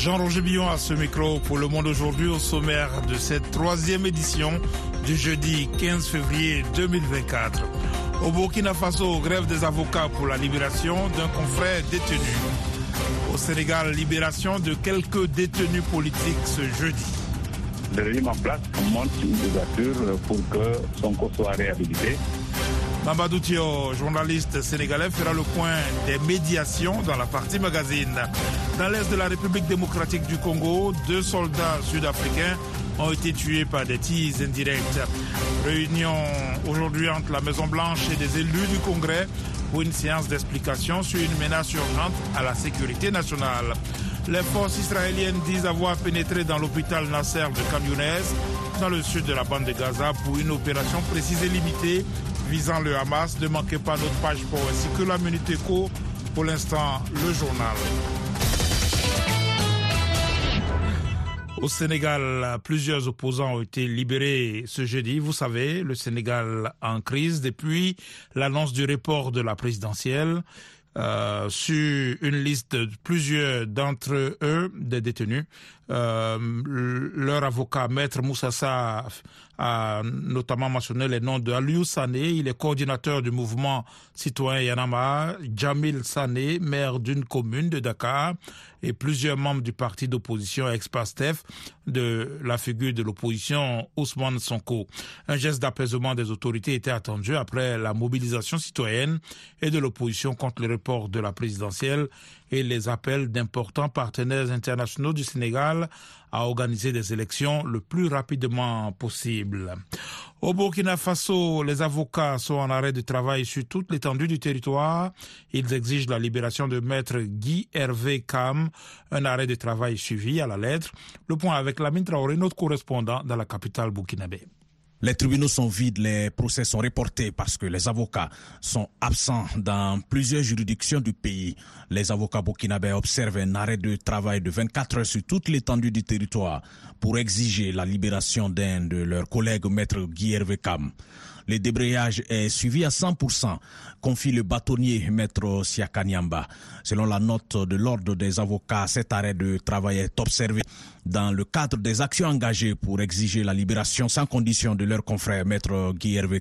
Jean-Roger Billon à ce micro pour Le Monde aujourd'hui au sommaire de cette troisième édition du jeudi 15 février 2024. Au Burkina Faso, grève des avocats pour la libération d'un confrère détenu. Au Sénégal, libération de quelques détenus politiques ce jeudi. Le régime en place monte une ouverture pour que son corps soit réhabilité. Mamadou Thio, journaliste sénégalais, fera le point des médiations dans la partie magazine. Dans l'est de la République démocratique du Congo, deux soldats sud-africains ont été tués par des tirs indirects. Réunion aujourd'hui entre la Maison-Blanche et des élus du Congrès pour une séance d'explication sur une menace urgente à la sécurité nationale. Les forces israéliennes disent avoir pénétré dans l'hôpital Nasser de Khan dans le sud de la bande de Gaza, pour une opération précise et limitée visant le Hamas. Ne manquez pas notre page pour ainsi que la Minute Éco. Pour l'instant, le journal. Au Sénégal, plusieurs opposants ont été libérés ce jeudi. Vous savez, le Sénégal en crise depuis l'annonce du report de la présidentielle. Euh, sur une liste de plusieurs d'entre eux, des détenus. Euh, leur avocat, maître Moussassa, a notamment mentionné les noms de Aliou Sané, il est coordinateur du mouvement citoyen Yanama, Jamil Sané, maire d'une commune de Dakar, et plusieurs membres du parti d'opposition ex-PASTEF de la figure de l'opposition Ousmane Sonko. Un geste d'apaisement des autorités était attendu après la mobilisation citoyenne et de l'opposition contre le report de la présidentielle et les appels d'importants partenaires internationaux du Sénégal à organiser des élections le plus rapidement possible. Au Burkina Faso, les avocats sont en arrêt de travail sur toute l'étendue du territoire. Ils exigent la libération de maître Guy Hervé Kam, un arrêt de travail suivi à la lettre. Le point avec Lamine Traoré, notre correspondant dans la capitale burkinabé. Les tribunaux sont vides, les procès sont reportés parce que les avocats sont absents dans plusieurs juridictions du pays. Les avocats burkinabés observent un arrêt de travail de 24 heures sur toute l'étendue du territoire pour exiger la libération d'un de leurs collègues, maître Guy Hervé le débrayage est suivi à 100%, confie le bâtonnier maître Siakanyamba. Selon la note de l'ordre des avocats, cet arrêt de travail est observé dans le cadre des actions engagées pour exiger la libération sans condition de leur confrère maître Guy Hervé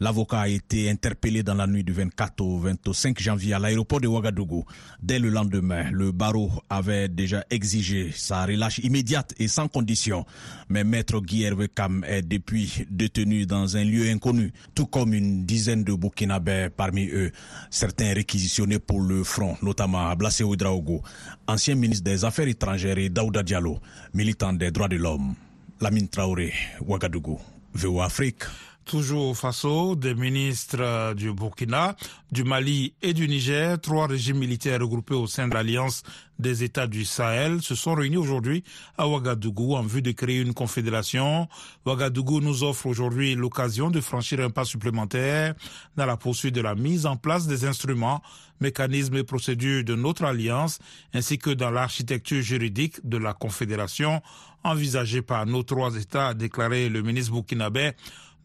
L'avocat a été interpellé dans la nuit du 24 au 25 janvier à l'aéroport de Ouagadougou. Dès le lendemain, le barreau avait déjà exigé sa relâche immédiate et sans condition. Mais maître Guy Hervé est depuis détenu dans un lieu inconnu, tout comme une dizaine de Burkinabés parmi eux, certains réquisitionnés pour le front, notamment Ablassé Ouedraogo, ancien ministre des Affaires étrangères et Daouda Diallo, militant des droits de l'homme. Lamine Traoré, Ouagadougou, VO Afrique. Toujours au Faso, des ministres du Burkina, du Mali et du Niger, trois régimes militaires regroupés au sein de l'Alliance des États du Sahel se sont réunis aujourd'hui à Ouagadougou en vue de créer une confédération. Ouagadougou nous offre aujourd'hui l'occasion de franchir un pas supplémentaire dans la poursuite de la mise en place des instruments, mécanismes et procédures de notre alliance, ainsi que dans l'architecture juridique de la confédération envisagée par nos trois États, a déclaré le ministre burkinabé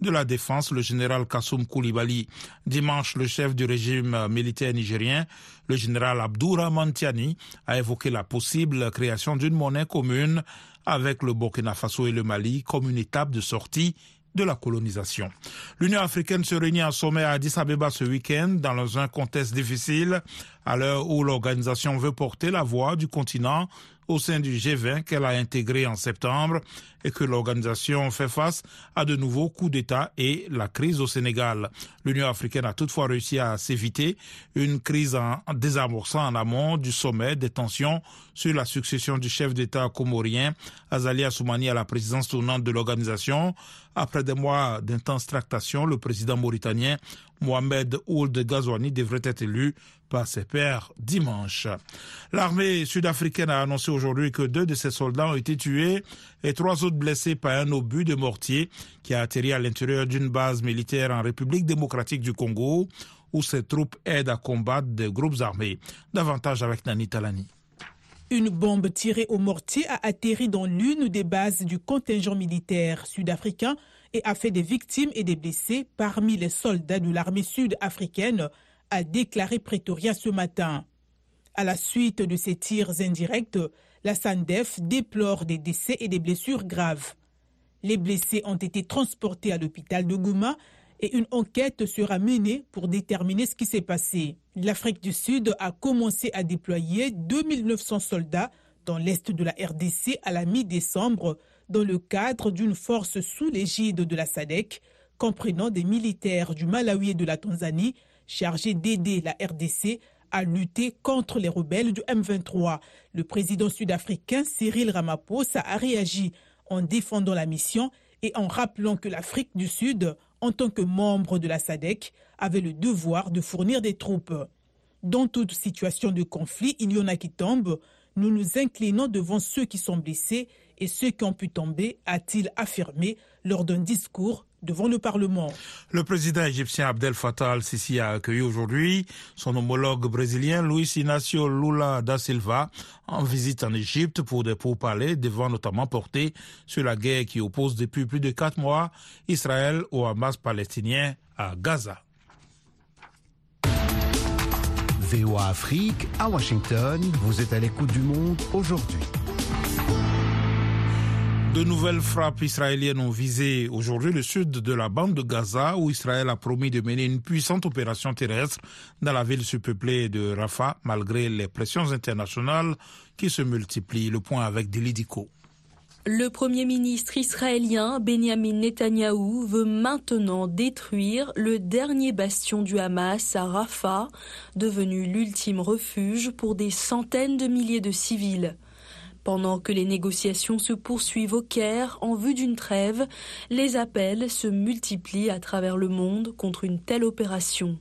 de la Défense, le général Kassoum Koulibaly. Dimanche, le chef du régime militaire nigérien, le général Abdoura Mantiani, a évoqué la possible création d'une monnaie commune avec le Burkina Faso et le Mali comme une étape de sortie de la colonisation. L'Union africaine se réunit en sommet à Addis Abeba ce week-end dans un contexte difficile à l'heure où l'organisation veut porter la voix du continent au sein du G20 qu'elle a intégré en septembre et que l'organisation fait face à de nouveaux coups d'État et la crise au Sénégal. L'Union africaine a toutefois réussi à s'éviter une crise en désamorçant en amont du sommet des tensions sur la succession du chef d'État comorien Azali Assoumani à la présidence tournante de l'organisation. Après des mois d'intenses tractations, le président mauritanien Mohamed Ould Ghazouani devrait être élu par ses pairs dimanche. L'armée sud-africaine a annoncé aujourd'hui que deux de ses soldats ont été tués et trois autres blessés par un obus de mortier qui a atterri à l'intérieur d'une base militaire en République démocratique du Congo où ses troupes aident à combattre des groupes armés. Davantage avec Nani Talani. Une bombe tirée au mortier a atterri dans l'une des bases du contingent militaire sud-africain et a fait des victimes et des blessés parmi les soldats de l'armée sud-africaine, a déclaré Pretoria ce matin. À la suite de ces tirs indirects, La SANDEF déplore des décès et des blessures graves. Les blessés ont été transportés à l'hôpital de Gouma et une enquête sera menée pour déterminer ce qui s'est passé. L'Afrique du Sud a commencé à déployer 2900 soldats dans l'est de la RDC à la mi-décembre dans le cadre d'une force sous l'égide de la SADEC, comprenant des militaires du Malawi et de la Tanzanie chargés d'aider la RDC à lutter contre les rebelles du M23. Le président sud-africain Cyril Ramaphosa a réagi en défendant la mission et en rappelant que l'Afrique du Sud, en tant que membre de la SADEC, avait le devoir de fournir des troupes. Dans toute situation de conflit, il y en a qui tombent. Nous nous inclinons devant ceux qui sont blessés et ceux qui ont pu tomber, a-t-il affirmé lors d'un discours devant le Parlement. Le président égyptien Abdel Fattah al-Sisi a accueilli aujourd'hui son homologue brésilien Luis Inácio Lula da Silva en visite en Égypte pour des pourparlers devant notamment porter sur la guerre qui oppose depuis plus de quatre mois Israël au Hamas palestinien à Gaza. VOA Afrique à Washington, vous êtes à l'écoute du monde aujourd'hui. De nouvelles frappes israéliennes ont visé aujourd'hui le sud de la bande de Gaza où Israël a promis de mener une puissante opération terrestre dans la ville surpeuplée de Rafah malgré les pressions internationales qui se multiplient. Le point avec Delidico. Le Premier ministre israélien Benjamin Netanyahou veut maintenant détruire le dernier bastion du Hamas à Rafah, devenu l'ultime refuge pour des centaines de milliers de civils. Pendant que les négociations se poursuivent au Caire en vue d'une trêve, les appels se multiplient à travers le monde contre une telle opération.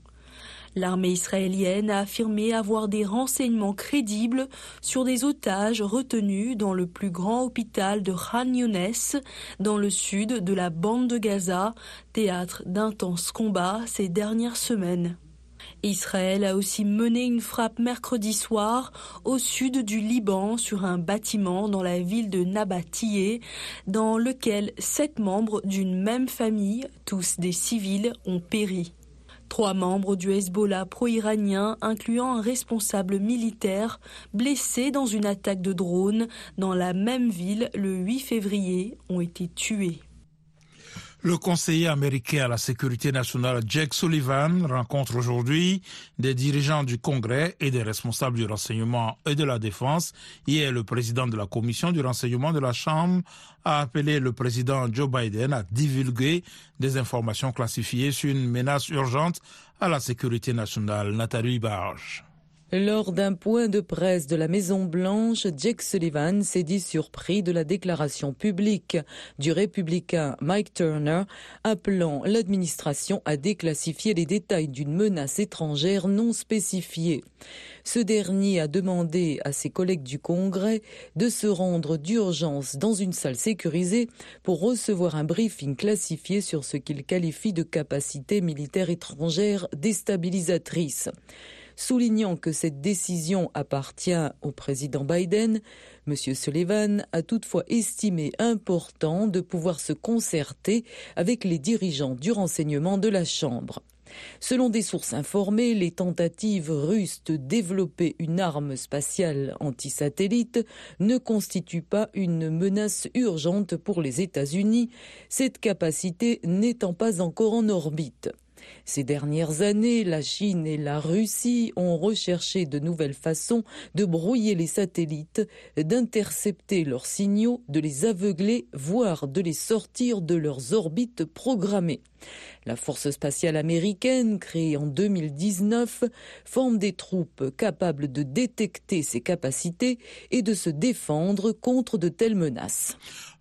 L'armée israélienne a affirmé avoir des renseignements crédibles sur des otages retenus dans le plus grand hôpital de Khan Younes, dans le sud de la bande de Gaza, théâtre d'intenses combats ces dernières semaines. Israël a aussi mené une frappe mercredi soir au sud du Liban sur un bâtiment dans la ville de Nabatiyeh, dans lequel sept membres d'une même famille, tous des civils, ont péri. Trois membres du Hezbollah pro-iranien, incluant un responsable militaire, blessé dans une attaque de drone dans la même ville le 8 février, ont été tués. Le conseiller américain à la sécurité nationale Jake Sullivan rencontre aujourd'hui des dirigeants du Congrès et des responsables du renseignement et de la défense. Hier, le président de la commission du renseignement de la Chambre a appelé le président Joe Biden à divulguer des informations classifiées sur une menace urgente à la sécurité nationale. Nathalie Barge. Lors d'un point de presse de la Maison Blanche, Jake Sullivan s'est dit surpris de la déclaration publique du républicain Mike Turner appelant l'administration à déclassifier les détails d'une menace étrangère non spécifiée. Ce dernier a demandé à ses collègues du Congrès de se rendre d'urgence dans une salle sécurisée pour recevoir un briefing classifié sur ce qu'il qualifie de capacité militaire étrangère déstabilisatrice. Soulignant que cette décision appartient au président Biden, M. Sullivan a toutefois estimé important de pouvoir se concerter avec les dirigeants du renseignement de la Chambre. Selon des sources informées, les tentatives russes de développer une arme spatiale anti-satellite ne constituent pas une menace urgente pour les États-Unis, cette capacité n'étant pas encore en orbite. Ces dernières années, la Chine et la Russie ont recherché de nouvelles façons de brouiller les satellites, d'intercepter leurs signaux, de les aveugler, voire de les sortir de leurs orbites programmées. La force spatiale américaine, créée en 2019, forme des troupes capables de détecter ces capacités et de se défendre contre de telles menaces.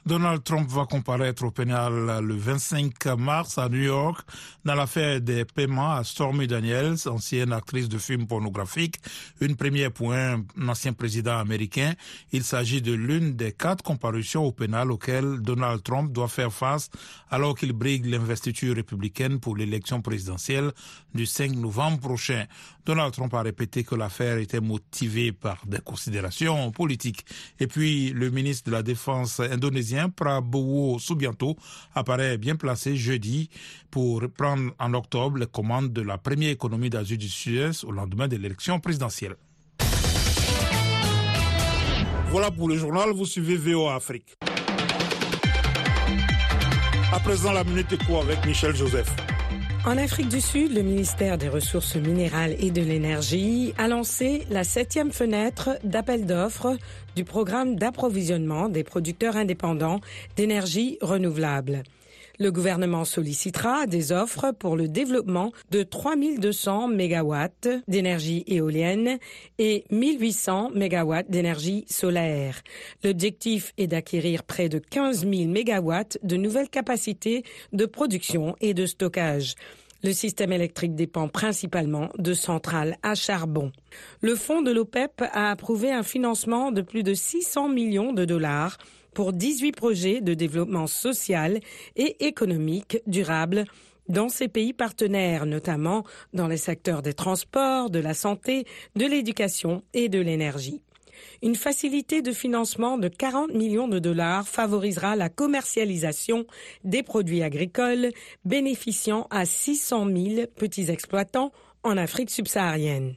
Donald Trump va comparaître au pénal le 25 mars à New York dans l'affaire des paiements à Stormy Daniels, ancienne actrice de films pornographiques, une première pour un ancien président américain. Il s'agit de l'une des quatre comparutions au pénal auxquelles Donald Trump doit faire face alors qu'il brigue l'investiture républicaine pour l'élection présidentielle du 5 novembre prochain. Donald Trump a répété que l'affaire était motivée par des considérations politiques. Et puis, le ministre de la Défense indonésien, Prabowo Subianto, apparaît bien placé jeudi pour prendre en octobre les commandes de la première économie d'Asie du Sud-Est au lendemain de l'élection présidentielle. Voilà pour le journal, vous suivez VOA Afrique. À présent, la minute éco avec Michel Joseph. En Afrique du Sud, le ministère des Ressources minérales et de l'Énergie a lancé la septième fenêtre d'appel d'offres du programme d'approvisionnement des producteurs indépendants d'énergie renouvelable. Le gouvernement sollicitera des offres pour le développement de 3200 MW d'énergie éolienne et 1800 MW d'énergie solaire. L'objectif est d'acquérir près de 15 000 MW de nouvelles capacités de production et de stockage. Le système électrique dépend principalement de centrales à charbon. Le fonds de l'OPEP a approuvé un financement de plus de 600 millions de dollars pour 18 projets de développement social et économique durable dans ces pays partenaires, notamment dans les secteurs des transports, de la santé, de l'éducation et de l'énergie. Une facilité de financement de 40 millions de dollars favorisera la commercialisation des produits agricoles bénéficiant à 600 000 petits exploitants en Afrique subsaharienne.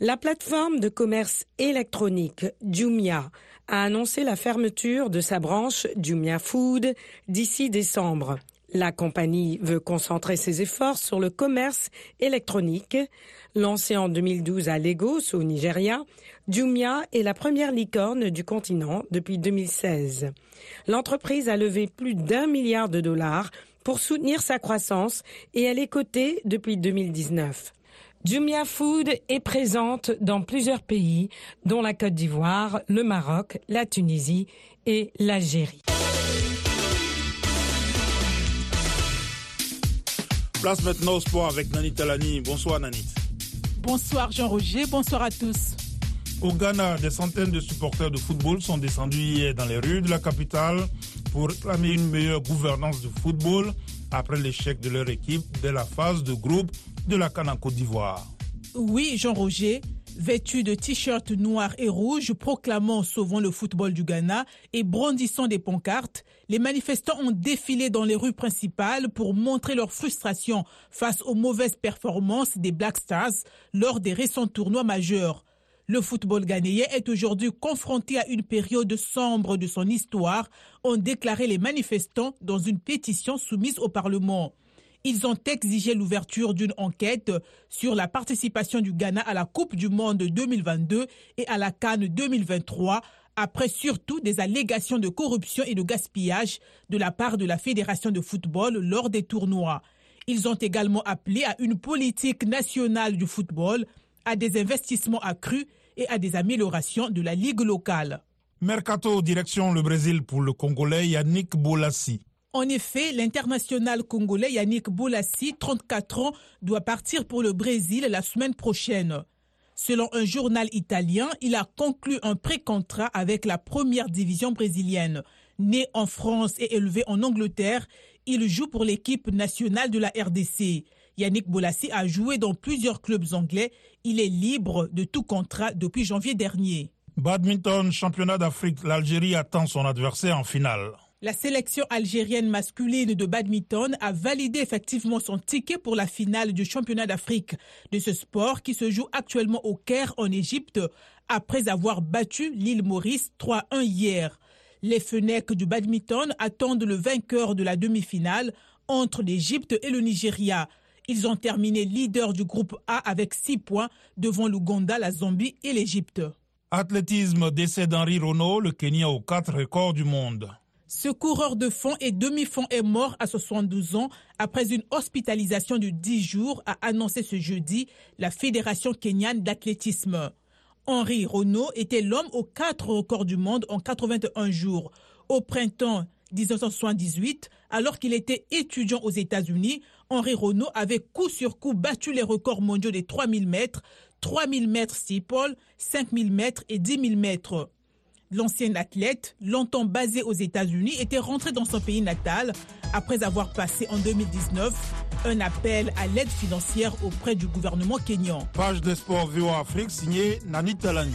La plateforme de commerce électronique Jumia a annoncé la fermeture de sa branche Jumia Food d'ici décembre. La compagnie veut concentrer ses efforts sur le commerce électronique. Lancée en 2012 à Lagos, au Nigeria, Jumia est la première licorne du continent depuis 2016. L'entreprise a levé plus d'un milliard de dollars pour soutenir sa croissance et elle est cotée depuis 2019. Jumia Food est présente dans plusieurs pays, dont la Côte d'Ivoire, le Maroc, la Tunisie et l'Algérie. Place maintenant au sport avec Nanit Talani. Bonsoir Nanit. Bonsoir Jean-Roger, bonsoir à tous. Au Ghana, des centaines de supporters de football sont descendus hier dans les rues de la capitale pour réclamer une meilleure gouvernance du football après l'échec de leur équipe dès la phase de groupe de la Cannes en Côte d'Ivoire. Oui, Jean-Roger, vêtus de t-shirts noirs et rouges proclamant Sauvons le football du Ghana et brandissant des pancartes, les manifestants ont défilé dans les rues principales pour montrer leur frustration face aux mauvaises performances des Black Stars lors des récents tournois majeurs. Le football ghanéen est aujourd'hui confronté à une période sombre de son histoire, ont déclaré les manifestants dans une pétition soumise au Parlement. Ils ont exigé l'ouverture d'une enquête sur la participation du Ghana à la Coupe du Monde 2022 et à la Cannes 2023, après surtout des allégations de corruption et de gaspillage de la part de la Fédération de football lors des tournois. Ils ont également appelé à une politique nationale du football, à des investissements accrus et à des améliorations de la ligue locale. Mercato direction le Brésil pour le Congolais Yannick Bolassi. En effet, l'international congolais Yannick Bolassi, 34 ans, doit partir pour le Brésil la semaine prochaine. Selon un journal italien, il a conclu un pré-contrat avec la première division brésilienne. Né en France et élevé en Angleterre, il joue pour l'équipe nationale de la RDC. Yannick Bolassi a joué dans plusieurs clubs anglais. Il est libre de tout contrat depuis janvier dernier. Badminton, championnat d'Afrique, l'Algérie attend son adversaire en finale. La sélection algérienne masculine de badminton a validé effectivement son ticket pour la finale du championnat d'Afrique de ce sport qui se joue actuellement au Caire en Égypte après avoir battu l'île Maurice 3-1 hier. Les fenêtres du badminton attendent le vainqueur de la demi-finale entre l'Égypte et le Nigeria. Ils ont terminé leader du groupe A avec 6 points devant l'Ouganda, la Zambie et l'Égypte. Athlétisme, décès d'Henri Renault, le Kenya aux quatre records du monde. Ce coureur de fond et demi-fond est mort à 72 ans après une hospitalisation de 10 jours, a annoncé ce jeudi la Fédération kenyane d'athlétisme. Henri Renault était l'homme aux quatre records du monde en 81 jours. Au printemps 1978, alors qu'il était étudiant aux États-Unis, Henri Renault avait coup sur coup battu les records mondiaux des 3000 mètres, 3000 mètres steeple, 5000 mètres et 10 000 mètres. L'ancien athlète, longtemps basé aux États-Unis, était rentré dans son pays natal après avoir passé en 2019 un appel à l'aide financière auprès du gouvernement kényan. Page de sport VOA Afrique signée Nani Talani.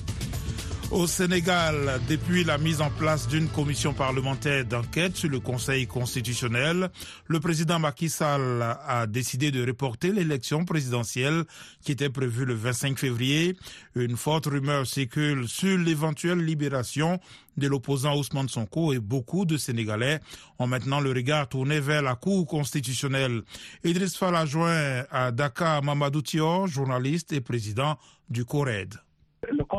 Au Sénégal, depuis la mise en place d'une commission parlementaire d'enquête sur le Conseil constitutionnel, le président Macky Sall a décidé de reporter l'élection présidentielle qui était prévue le 25 février. Une forte rumeur circule sur l'éventuelle libération de l'opposant Ousmane Sonko et beaucoup de Sénégalais ont maintenant le regard tourné vers la Cour constitutionnelle. Idriss Fall a joint à Dakar Mamadou journaliste et président du CORED.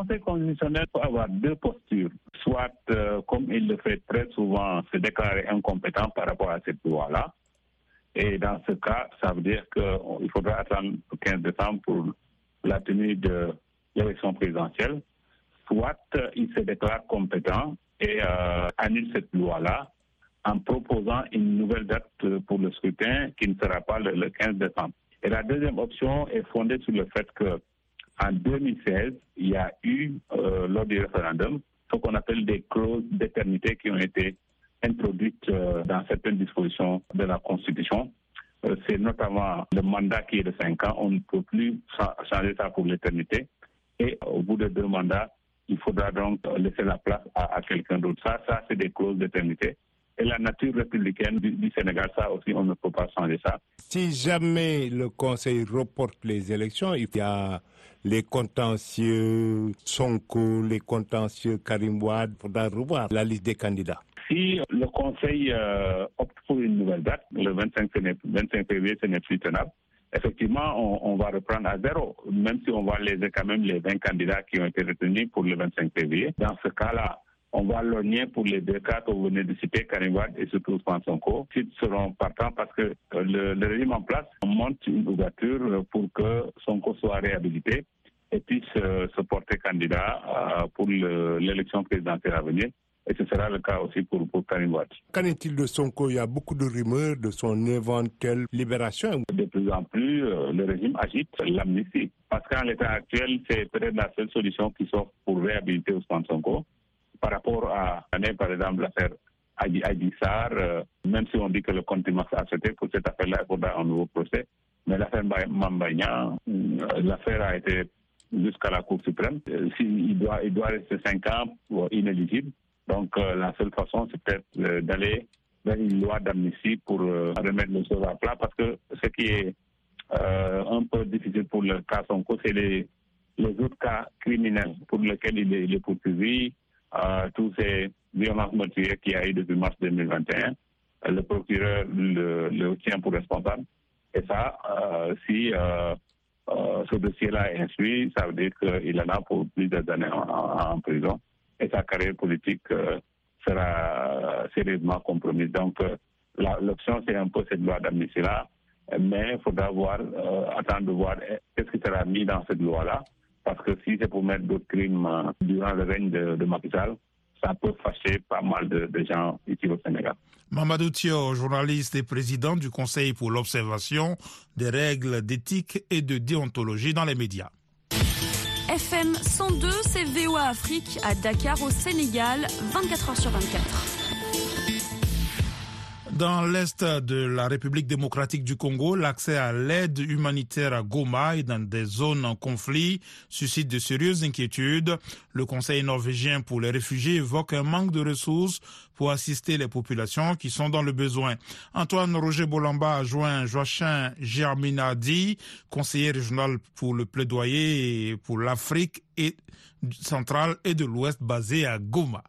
Conseil constitutionnel peut avoir deux postures. Soit, euh, comme il le fait très souvent, se déclarer incompétent par rapport à cette loi-là. Et dans ce cas, ça veut dire qu'il faudra attendre le 15 décembre pour la tenue de l'élection présidentielle. Soit, il se déclare compétent et euh, annule cette loi-là en proposant une nouvelle date pour le scrutin qui ne sera pas le 15 décembre. Et la deuxième option est fondée sur le fait que en 2016, il y a eu, euh, lors du référendum, ce qu'on appelle des clauses d'éternité qui ont été introduites euh, dans certaines dispositions de la Constitution. Euh, C'est notamment le mandat qui est de 5 ans. On ne peut plus changer ça pour l'éternité. Et au bout de deux mandats, il faudra donc laisser la place à, quelqu'un d'autre. Ça, ça c'est des clauses d'éternité. Et la nature républicaine du, Sénégal, ça aussi, on ne peut pas changer ça. Si jamais le Conseil reporte les élections, il y a les contentieux Sonko, les contentieux Karim Wade, il faudra revoir la liste des candidats. Si le Conseil euh, opte pour une nouvelle date, le 25, 25 février, ce n'est plus tenable. Effectivement, on, va reprendre à zéro, même si on va léser quand même les 20 candidats qui ont été retenus pour le 25 février. Dans ce cas-là, on va lorgner pour les deux cas que vous venez de citer, Karim Wade et surtout Ousmane Sonko, qui seront partants parce que le, le, régime en place monte une ouverture pour que Sonko soit réhabilité et puisse euh, se porter candidat euh, pour l'élection présidentielle à venir. Et ce sera le cas aussi pour, pour Karim. Qu'en est-il de Sonko? Il y a beaucoup de rumeurs de son éventuelle libération. De plus en plus, euh, le régime agite l'amnistie. Parce qu'en l'état actuel, c'est peut-être la seule solution qui s'offre pour réhabiliter Ousmane Sonko par rapport à, par exemple, l'affaire Adi Sar, euh, même si on dit que le contumace a accepté pour cette affaire-là, il faudra un nouveau procès. Mais l'affaire Mambagna, euh, l'affaire a été jusqu'à la Cour suprême. Euh, il, doit, il doit rester cinq ans inéligible. Donc, euh, la seule façon, c'est peut-être d'aller vers une loi d'amnistie pour remettre les choses à plat parce que ce qui est un peu difficile pour le cas Sonko, c'est les, les autres cas criminels pour lesquels il est, il est poursuivi, euh, tous ces violences meurtrières qu'il y a eu depuis mars 2021. Le procureur le, le tient pour responsable. Et ça, euh, si euh, ce dossier-là est instruit, ça veut dire qu'il en a pour plusieurs années en, prison. Et sa carrière politique sera sérieusement compromise. Donc, l'option, c'est un peu cette loi d'amnistie-là. Mais il faudra voir, attendre de voir qu'est-ce qui sera mis dans cette loi-là parce que si c'est pour mettre d'autres crimes durant le règne de, de Macky ça peut fâcher pas mal de, de, gens ici au Sénégal. Mamadou Thio, journaliste et président du Conseil pour l'observation des règles d'éthique et de déontologie dans les médias. FM 102, c'est VOA Afrique à Dakar au Sénégal, 24 heures sur 24. Dans l'est de la République démocratique du Congo, l'accès à l'aide humanitaire à Goma et dans des zones en conflit suscite de sérieuses inquiétudes. Le Conseil norvégien pour les réfugiés évoque un manque de ressources pour assister les populations qui sont dans le besoin. Antoine Roger Bolamba a joint Joachim Germinadi, conseiller régional pour le plaidoyer pour l'Afrique centrale et de l'Ouest basé à Goma.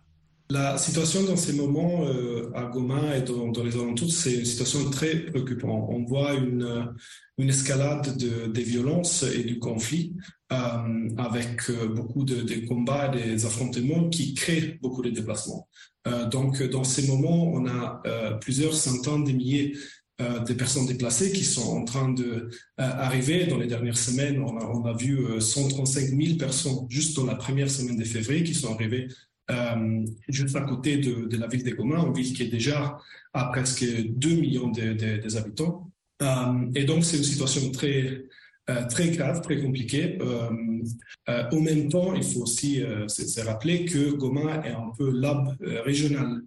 La situation dans ces moments euh, à Goma et dans, dans les alentours, c'est une situation très préoccupante. On voit une, escalade de, des violences et du conflit euh, avec beaucoup de, combats, des affrontements qui créent beaucoup de déplacements. Euh, donc, dans ces moments, on a euh, plusieurs centaines de milliers euh, de personnes déplacées qui sont en train de arriver. Dans les dernières semaines, on a vu 135 000 personnes juste dans la première semaine de février qui sont arrivées euh, juste à côté de, la ville de Goma, une ville qui est déjà à presque 2 millions de, des. Euh, et donc, c'est une situation très, euh, très grave, très compliquée. au même temps, il faut aussi se rappeler que Goma est un peu l'hub régional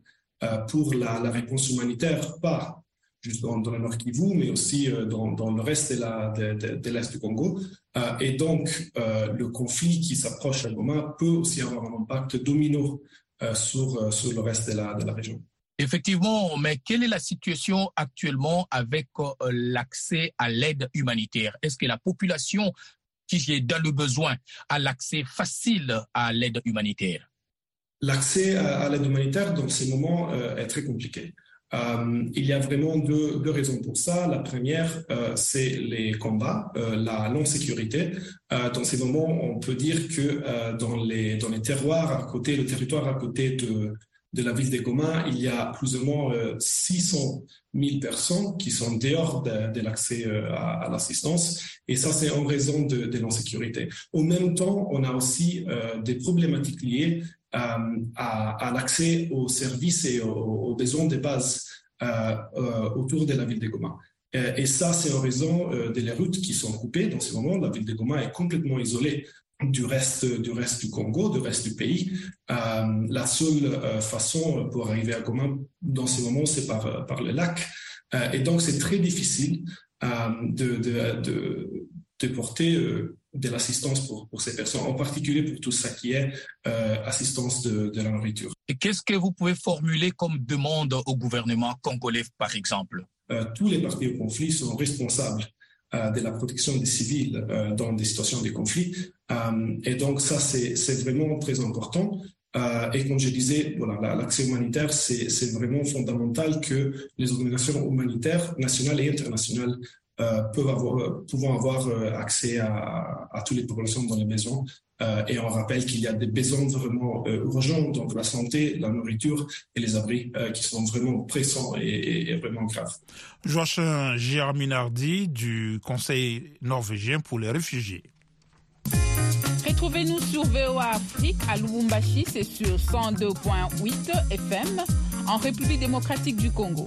pour la, la, réponse humanitaire, pas juste dans, le Nord Kivu, mais aussi dans, le reste de l'Est du Congo. et donc, le conflit qui s'approche à Goma peut aussi avoir un impact domino sur, sur le reste de la, de la région. Effectivement, mais quelle est la situation actuellement avec l'accès à l'aide humanitaire? Est-ce que la population qui est dans le besoin a l'accès facile à l'aide humanitaire? L'accès à, l'aide humanitaire dans ces moments euh, est très compliqué. Euh, il y a vraiment deux, raisons pour ça. La première, euh, c'est les combats, la non-sécurité. dans ces moments, on peut dire que dans, les, dans les terroirs à côté, le territoire à côté de, de la ville de Goma, il y a plus ou moins 600 000 personnes qui sont dehors de, l'accès à, l'assistance. Et ça, c'est en raison de, de l'insécurité. Au même temps, on a aussi des problématiques liées euh, à, l'accès aux services et aux, besoins de base euh, euh, autour de la ville de Goma. Et ça, c'est en raison des routes qui sont coupées. Dans ce moment, la ville de Goma est complètement isolée du reste du Congo, du reste du pays. la seule façon pour arriver à Goma dans ce moment, c'est par par le lac. et donc, c'est très difficile de, porter de l'assistance pour, pour, ces personnes, en particulier pour tout ça qui est euh, assistance de, de, la nourriture. Et qu'est-ce que vous pouvez formuler comme demande au gouvernement congolais, par exemple? Euh, Tous les partis au conflit sont responsables euh, de la protection des civils dans des situations de conflit. Et donc ça, c'est vraiment très important. Et comme je disais, voilà, l'accès humanitaire, c'est vraiment fondamental que les organisations humanitaires nationales et internationales peuvent avoir, euh, pouvant avoir euh, accès à, à, toutes les populations dans les maisons. et on rappelle qu'il y a des besoins vraiment urgents, donc la santé, la nourriture et les abris qui sont vraiment pressants et, vraiment graves. Joachim Germinardi du Conseil norvégien pour les réfugiés. Retrouvez-nous sur VOA Afrique à Lubumbashi, c'est sur 102.8 FM en République démocratique du Congo.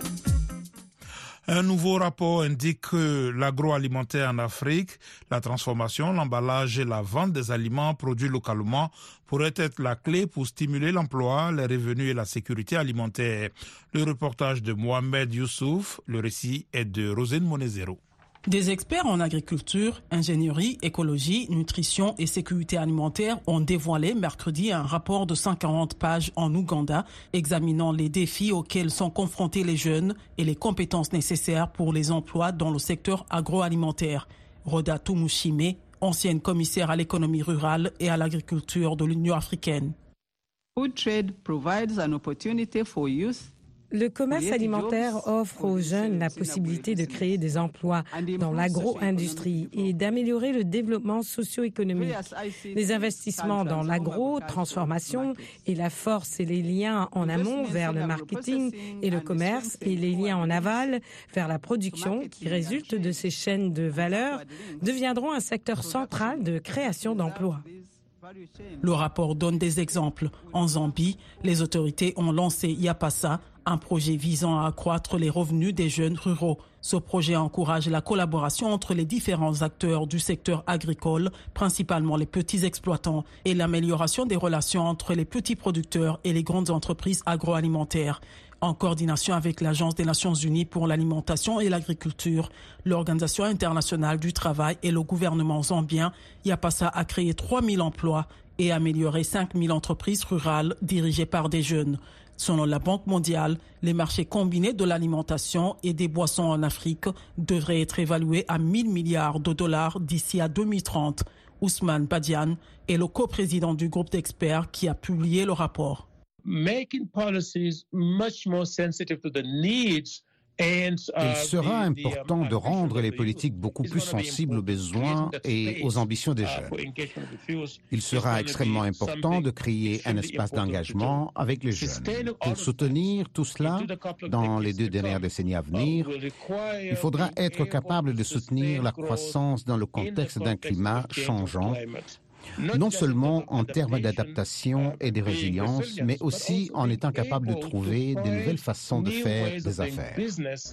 Un nouveau rapport indique que l'agroalimentaire en Afrique, la transformation, l'emballage et la vente des aliments produits localement pourraient être la clé pour stimuler l'emploi, les revenus et la sécurité alimentaire. Le reportage de Mohamed Youssouf, le récit est de Rosine Monezero. Des experts en agriculture, ingénierie, écologie, nutrition et sécurité alimentaire ont dévoilé mercredi un rapport de 140 pages en Ouganda examinant les défis auxquels sont confrontés les jeunes et les compétences nécessaires pour les emplois dans le secteur agroalimentaire. Roda Tumushime, ancienne commissaire à l'économie rurale et à l'agriculture de l'Union africaine. Food trade provides an opportunity for youth le commerce alimentaire offre aux jeunes la possibilité de créer des emplois dans l'agro-industrie et d'améliorer le développement socio-économique. Les investissements dans l'agro-transformation et la force et les liens en amont vers le marketing et le commerce et les liens en aval vers la production qui résultent de ces chaînes de valeur deviendront un secteur central de création d'emplois. Le rapport donne des exemples. En Zambie, les autorités ont lancé Yapasa, un projet visant à accroître les revenus des jeunes ruraux. Ce projet encourage la collaboration entre les différents acteurs du secteur agricole, principalement les petits exploitants, et l'amélioration des relations entre les petits producteurs et les grandes entreprises agroalimentaires. En coordination avec l'Agence des Nations Unies pour l'alimentation et l'agriculture, l'Organisation internationale du travail et le gouvernement zambien, Yapasa a créé 3000 emplois et amélioré 5000 entreprises rurales dirigées par des jeunes. Selon la Banque mondiale, les marchés combinés de l'alimentation et des boissons en Afrique devraient être évalués à 1000 milliards de dollars d'ici à 2030. Ousmane Badian est le coprésident du groupe d'experts qui a publié le rapport. making policies much more sensitive to the needs Il sera important de rendre les politiques beaucoup plus sensibles aux besoins et aux ambitions des jeunes. Il sera extrêmement important de créer un espace d'engagement avec les jeunes. Pour soutenir tout cela dans les deux dernières décennies à venir, il faudra être capable de soutenir la croissance dans le contexte d'un climat changeant non seulement en termes d'adaptation et de résilience, mais aussi en étant capable de trouver de nouvelles façons de faire des affaires.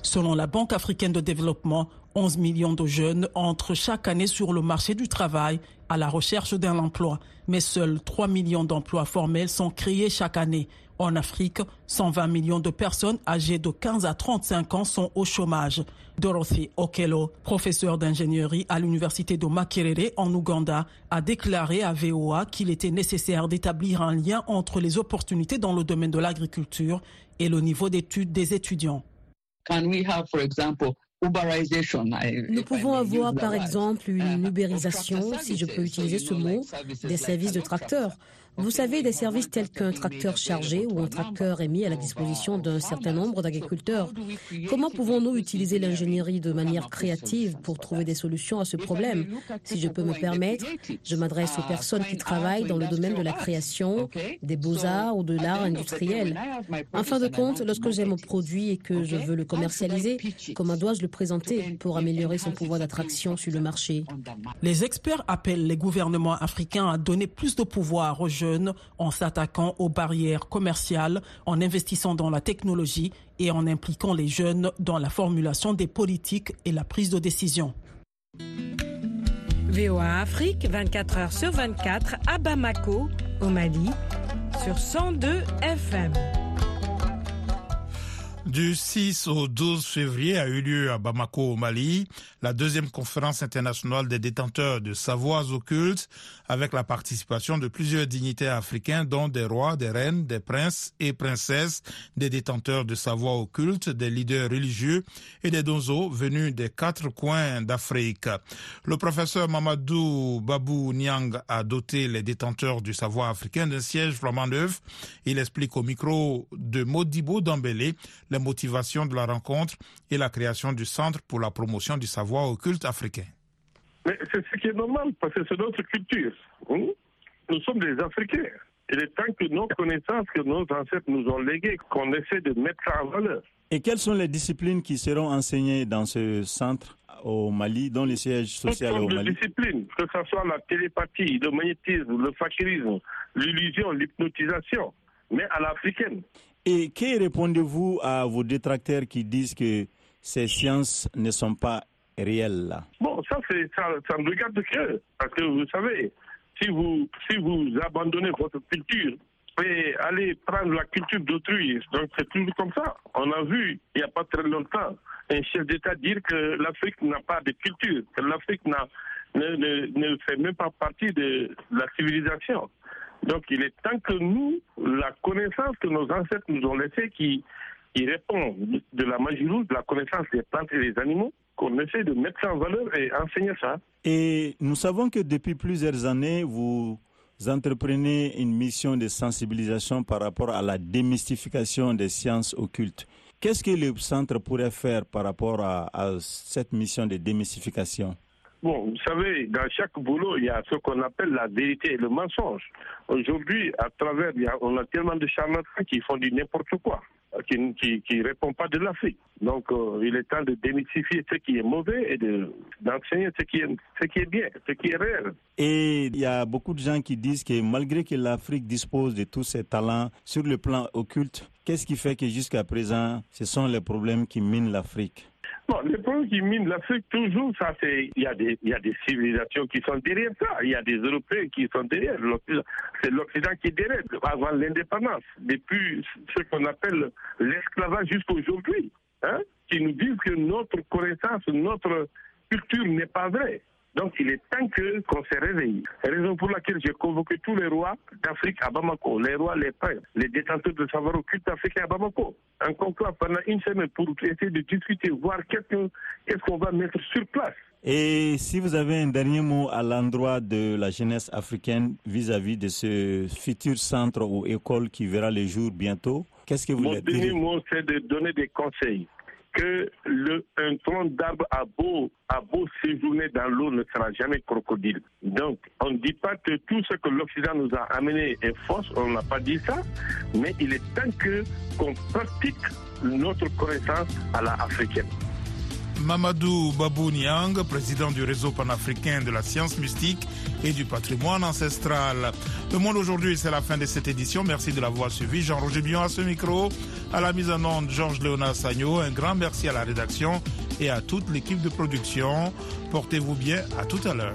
Selon la Banque africaine de développement, 11 millions de jeunes entrent chaque année sur le marché du travail à la recherche d'un emploi, mais seuls 3 millions d'emplois formels sont créés chaque année. En Afrique, 120 millions de personnes âgées de 15 à 35 ans sont au chômage. Dorothy Okello, professeure d'ingénierie à l'université de Makerere en Ouganda, a déclaré à VOA qu'il était nécessaire d'établir un lien entre les opportunités dans le domaine de l'agriculture et le niveau d'études des étudiants. Nous pouvons avoir, par exemple, une ubérisation, si je peux utiliser ce mot, des services de tracteurs. Vous savez, des services tels qu'un tracteur chargé ou un tracteur est mis à la disposition d'un certain nombre d'agriculteurs. Comment pouvons-nous utiliser l'ingénierie de manière créative pour trouver des solutions à ce problème? Si je peux me permettre, je m'adresse aux personnes qui travaillent dans le domaine de la création, des beaux-arts ou de l'art industriel. En fin de compte, lorsque j'ai mon produit et que je veux le commercialiser, comment dois-je le présenter pour améliorer son pouvoir d'attraction sur le marché Les experts appellent les gouvernements africains à donner plus de pouvoir aux jeunes en s'attaquant aux barrières commerciales, en investissant dans la technologie et en impliquant les jeunes dans la formulation des politiques et la prise de décision. VOA Afrique, 24 heures sur 24 à Bamako, au Mali, sur 102 FM. Du 6 au 12 février a eu lieu à Bamako au Mali la deuxième conférence internationale des détenteurs de savoirs occultes avec la participation de plusieurs dignitaires africains dont des rois, des reines, des princes et princesses, des détenteurs de savoirs occultes, des leaders religieux et des donzos venus des quatre coins d'Afrique. Le professeur Mamadou Babou Niang a doté les détenteurs du savoir africain d'un siège flamand neuf. Il explique au micro de Modibo Dambélé motivations de la rencontre et la création du Centre pour la promotion du savoir occulte africain. Mais c'est ce qui est normal, parce que c'est notre culture. Hein. Nous sommes des Africains. Il est temps que nos connaissances que nos ancêtres nous ont léguées, qu'on essaie de mettre en valeur. Et quelles sont les disciplines qui seront enseignées dans ce centre au Mali, dans les sièges sociaux au Mali? disciplines, que ce soit la télépathie, le magnétisme, le fakirisme, l'illusion, l'hypnotisation, mais à l'africaine. Et que répondez-vous à vos détracteurs qui disent que ces sciences ne sont pas réelles? Bon, ça, ça, ça me regarde que, parce que vous savez, si vous, si vous abandonnez votre culture et allez prendre la culture d'autrui, donc c'est toujours comme ça. On a vu, il n'y a pas très longtemps, un chef d'État dire que l'Afrique n'a pas de culture, que l'Afrique ne, ne, ne fait même pas partie de la civilisation. Donc il est temps que nous, la connaissance que nos ancêtres nous ont laissée, qui, répond de la magie rouge, de la connaissance des plantes et des animaux, qu'on essaie de mettre ça en valeur et enseigner ça. Et nous savons que depuis plusieurs années, vous entreprenez une mission de sensibilisation par rapport à la démystification des sciences occultes. Qu'est-ce que le centre pourrait faire par rapport à cette mission de démystification? Bon, vous savez, dans chaque boulot, il y a ce qu'on appelle la vérité et le mensonge. Aujourd'hui, à travers, on a tellement de charlatans qui font du n'importe quoi, qui ne qui, pas de l'Afrique. Donc, euh, il est temps de démystifier ce qui est mauvais et d'enseigner ce, qui est, ce qui est bien, ce qui est réel. Et il y a beaucoup de gens qui disent que malgré que l'Afrique dispose de tous ses talents sur le plan occulte, qu'est-ce qui fait que jusqu'à présent, ce sont les problèmes qui minent l'Afrique? Bon, les problèmes qui minent l'Afrique, toujours, ça, c'est, il y a des, il y a des civilisations qui sont derrière ça. Il y a des Européens qui sont derrière. C'est l'Occident qui est derrière, avant l'indépendance. Depuis ce qu'on appelle l'esclavage jusqu'à aujourd'hui. Hein, qui nous disent que notre connaissance, notre culture n'est pas vraie. Donc il est temps que qu'on se réveille. Raison pour laquelle j'ai convoqué tous les rois d'Afrique à Bamako, les rois, les princes, les détenteurs de savoir occulte africain à Bamako. Un conclave pendant une semaine pour essayer de discuter, voir qu'est-ce qu'on va mettre sur place. Et si vous avez un dernier mot à l'endroit de la jeunesse africaine vis-à-vis de ce futur centre ou école qui verra le jour bientôt, qu'est-ce que vous Mon dernier mot, c'est de donner des conseils que un tronc d'arbre a beau séjourner dans l'eau ne sera jamais crocodile. Donc, on ne dit pas que tout ce que l'Occident nous a amené est fausse, on n'a pas dit ça, mais il est temps que qu'on pratique notre connaissance à la africaine. Mamadou Babou Niang, président du réseau panafricain de la science mystique et du patrimoine ancestral. Le monde aujourd'hui, c'est la fin de cette édition. Merci de l'avoir suivi. Jean-Roger Bion à ce micro. À la mise en onde, Georges Léonard Sagno. Un grand merci à la rédaction et à toute l'équipe de production. Portez-vous bien. À tout à l'heure.